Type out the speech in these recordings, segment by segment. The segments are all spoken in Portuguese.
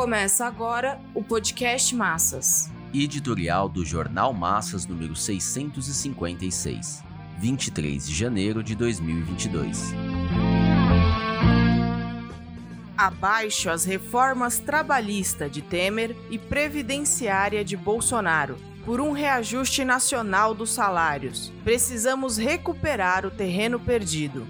Começa agora o podcast Massas. Editorial do Jornal Massas número 656, 23 de janeiro de 2022. Abaixo as reformas trabalhista de Temer e previdenciária de Bolsonaro. Por um reajuste nacional dos salários. Precisamos recuperar o terreno perdido.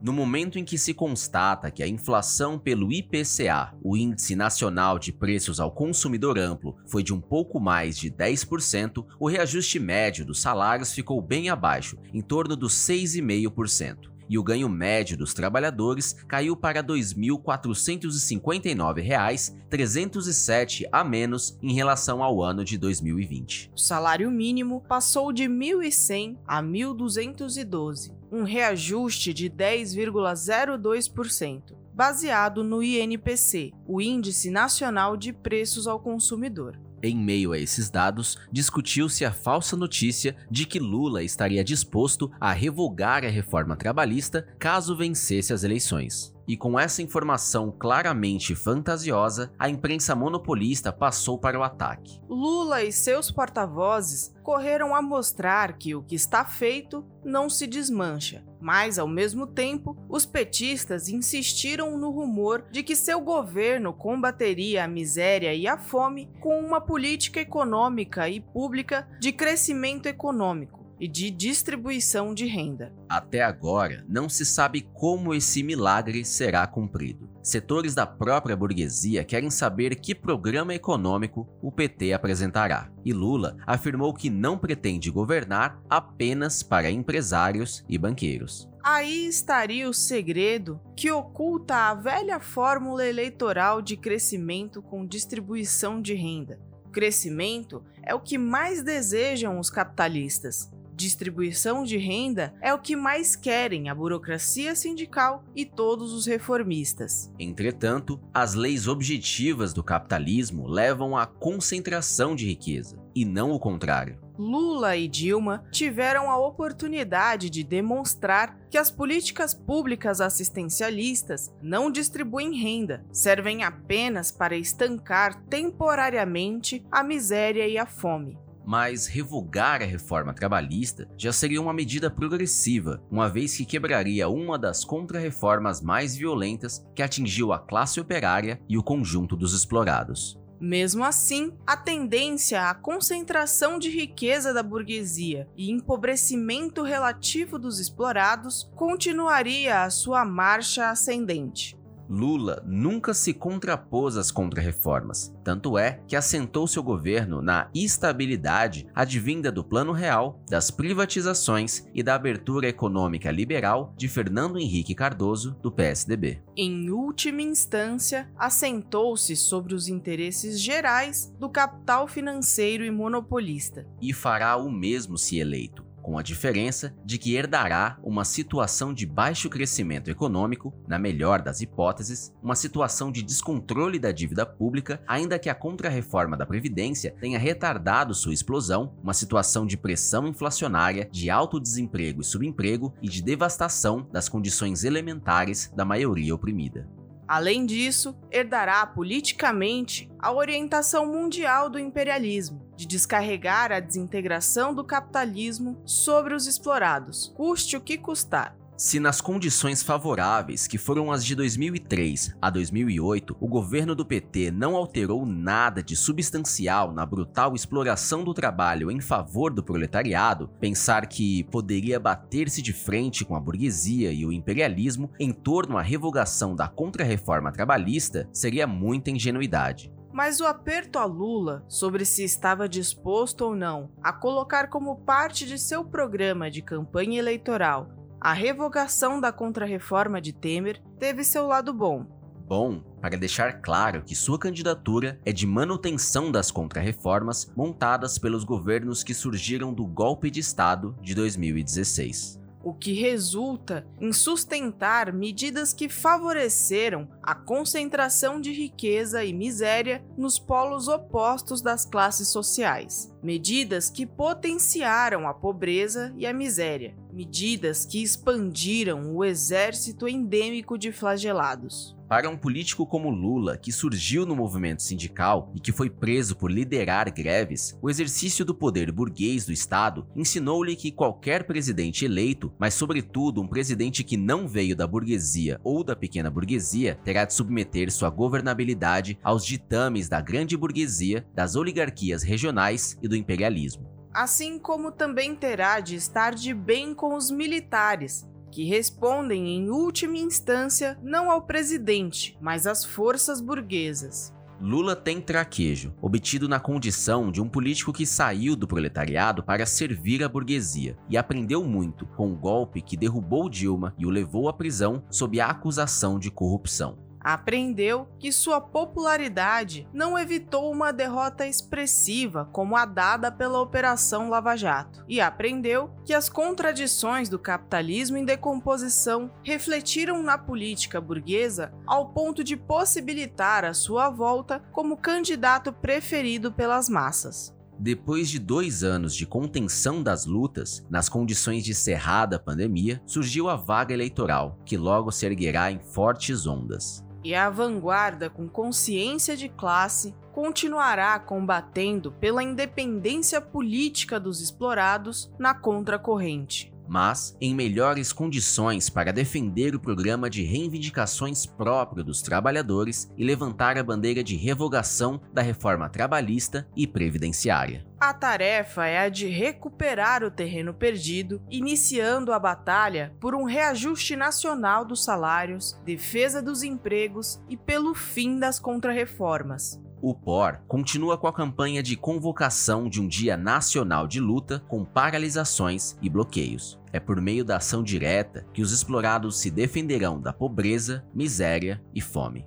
No momento em que se constata que a inflação pelo IPCA, o Índice Nacional de Preços ao Consumidor Amplo, foi de um pouco mais de 10%, o reajuste médio dos salários ficou bem abaixo, em torno dos 6,5% e o ganho médio dos trabalhadores caiu para R$ 2.459,307 a menos em relação ao ano de 2020. O salário mínimo passou de 1.100 a 1.212 um reajuste de 10,02%, baseado no INPC, o Índice Nacional de Preços ao Consumidor. Em meio a esses dados, discutiu-se a falsa notícia de que Lula estaria disposto a revogar a reforma trabalhista caso vencesse as eleições. E com essa informação claramente fantasiosa, a imprensa monopolista passou para o ataque. Lula e seus porta-vozes correram a mostrar que o que está feito não se desmancha. Mas, ao mesmo tempo, os petistas insistiram no rumor de que seu governo combateria a miséria e a fome com uma política econômica e pública de crescimento econômico e de distribuição de renda. Até agora, não se sabe como esse milagre será cumprido. Setores da própria burguesia querem saber que programa econômico o PT apresentará. E Lula afirmou que não pretende governar apenas para empresários e banqueiros. Aí estaria o segredo que oculta a velha fórmula eleitoral de crescimento com distribuição de renda. O crescimento é o que mais desejam os capitalistas distribuição de renda é o que mais querem a burocracia sindical e todos os reformistas. Entretanto, as leis objetivas do capitalismo levam à concentração de riqueza, e não o contrário. Lula e Dilma tiveram a oportunidade de demonstrar que as políticas públicas assistencialistas não distribuem renda, servem apenas para estancar temporariamente a miséria e a fome mas revogar a reforma trabalhista já seria uma medida progressiva, uma vez que quebraria uma das contrarreformas mais violentas que atingiu a classe operária e o conjunto dos explorados. Mesmo assim, a tendência à concentração de riqueza da burguesia e empobrecimento relativo dos explorados continuaria a sua marcha ascendente. Lula nunca se contrapôs às contrarreformas, tanto é que assentou seu governo na estabilidade advinda do Plano Real, das privatizações e da abertura econômica liberal de Fernando Henrique Cardoso, do PSDB. Em última instância, assentou-se sobre os interesses gerais do capital financeiro e monopolista. E fará o mesmo se eleito com a diferença de que herdará uma situação de baixo crescimento econômico, na melhor das hipóteses, uma situação de descontrole da dívida pública, ainda que a contrarreforma da Previdência tenha retardado sua explosão, uma situação de pressão inflacionária, de alto desemprego e subemprego e de devastação das condições elementares da maioria oprimida. Além disso, herdará politicamente a orientação mundial do imperialismo, de descarregar a desintegração do capitalismo sobre os explorados, custe o que custar. Se nas condições favoráveis, que foram as de 2003 a 2008, o governo do PT não alterou nada de substancial na brutal exploração do trabalho em favor do proletariado, pensar que poderia bater-se de frente com a burguesia e o imperialismo em torno à revogação da contrarreforma trabalhista seria muita ingenuidade. Mas o aperto a Lula sobre se estava disposto ou não a colocar como parte de seu programa de campanha eleitoral a revogação da contrarreforma de Temer teve seu lado bom. Bom, para deixar claro que sua candidatura é de manutenção das contrarreformas montadas pelos governos que surgiram do golpe de Estado de 2016 o que resulta em sustentar medidas que favoreceram a concentração de riqueza e miséria nos polos opostos das classes sociais. Medidas que potenciaram a pobreza e a miséria. Medidas que expandiram o exército endêmico de flagelados. Para um político como Lula, que surgiu no movimento sindical e que foi preso por liderar greves, o exercício do poder burguês do Estado ensinou-lhe que qualquer presidente eleito, mas sobretudo um presidente que não veio da burguesia ou da pequena burguesia, terá de submeter sua governabilidade aos ditames da grande burguesia, das oligarquias regionais e do imperialismo. Assim como também terá de estar de bem com os militares, que respondem em última instância não ao presidente, mas às forças burguesas. Lula tem traquejo, obtido na condição de um político que saiu do proletariado para servir a burguesia e aprendeu muito com o golpe que derrubou Dilma e o levou à prisão sob a acusação de corrupção aprendeu que sua popularidade não evitou uma derrota expressiva como a dada pela Operação Lava Jato, e aprendeu que as contradições do capitalismo em decomposição refletiram na política burguesa ao ponto de possibilitar a sua volta como candidato preferido pelas massas. Depois de dois anos de contenção das lutas, nas condições de cerrada pandemia, surgiu a vaga eleitoral, que logo se erguerá em fortes ondas e a vanguarda com consciência de classe continuará combatendo pela independência política dos explorados na contracorrente mas em melhores condições para defender o programa de reivindicações próprio dos trabalhadores e levantar a bandeira de revogação da reforma trabalhista e previdenciária. A tarefa é a de recuperar o terreno perdido, iniciando a batalha por um reajuste nacional dos salários, defesa dos empregos e pelo fim das contrarreformas. O POR continua com a campanha de convocação de um Dia Nacional de Luta com paralisações e bloqueios. É por meio da ação direta que os explorados se defenderão da pobreza, miséria e fome.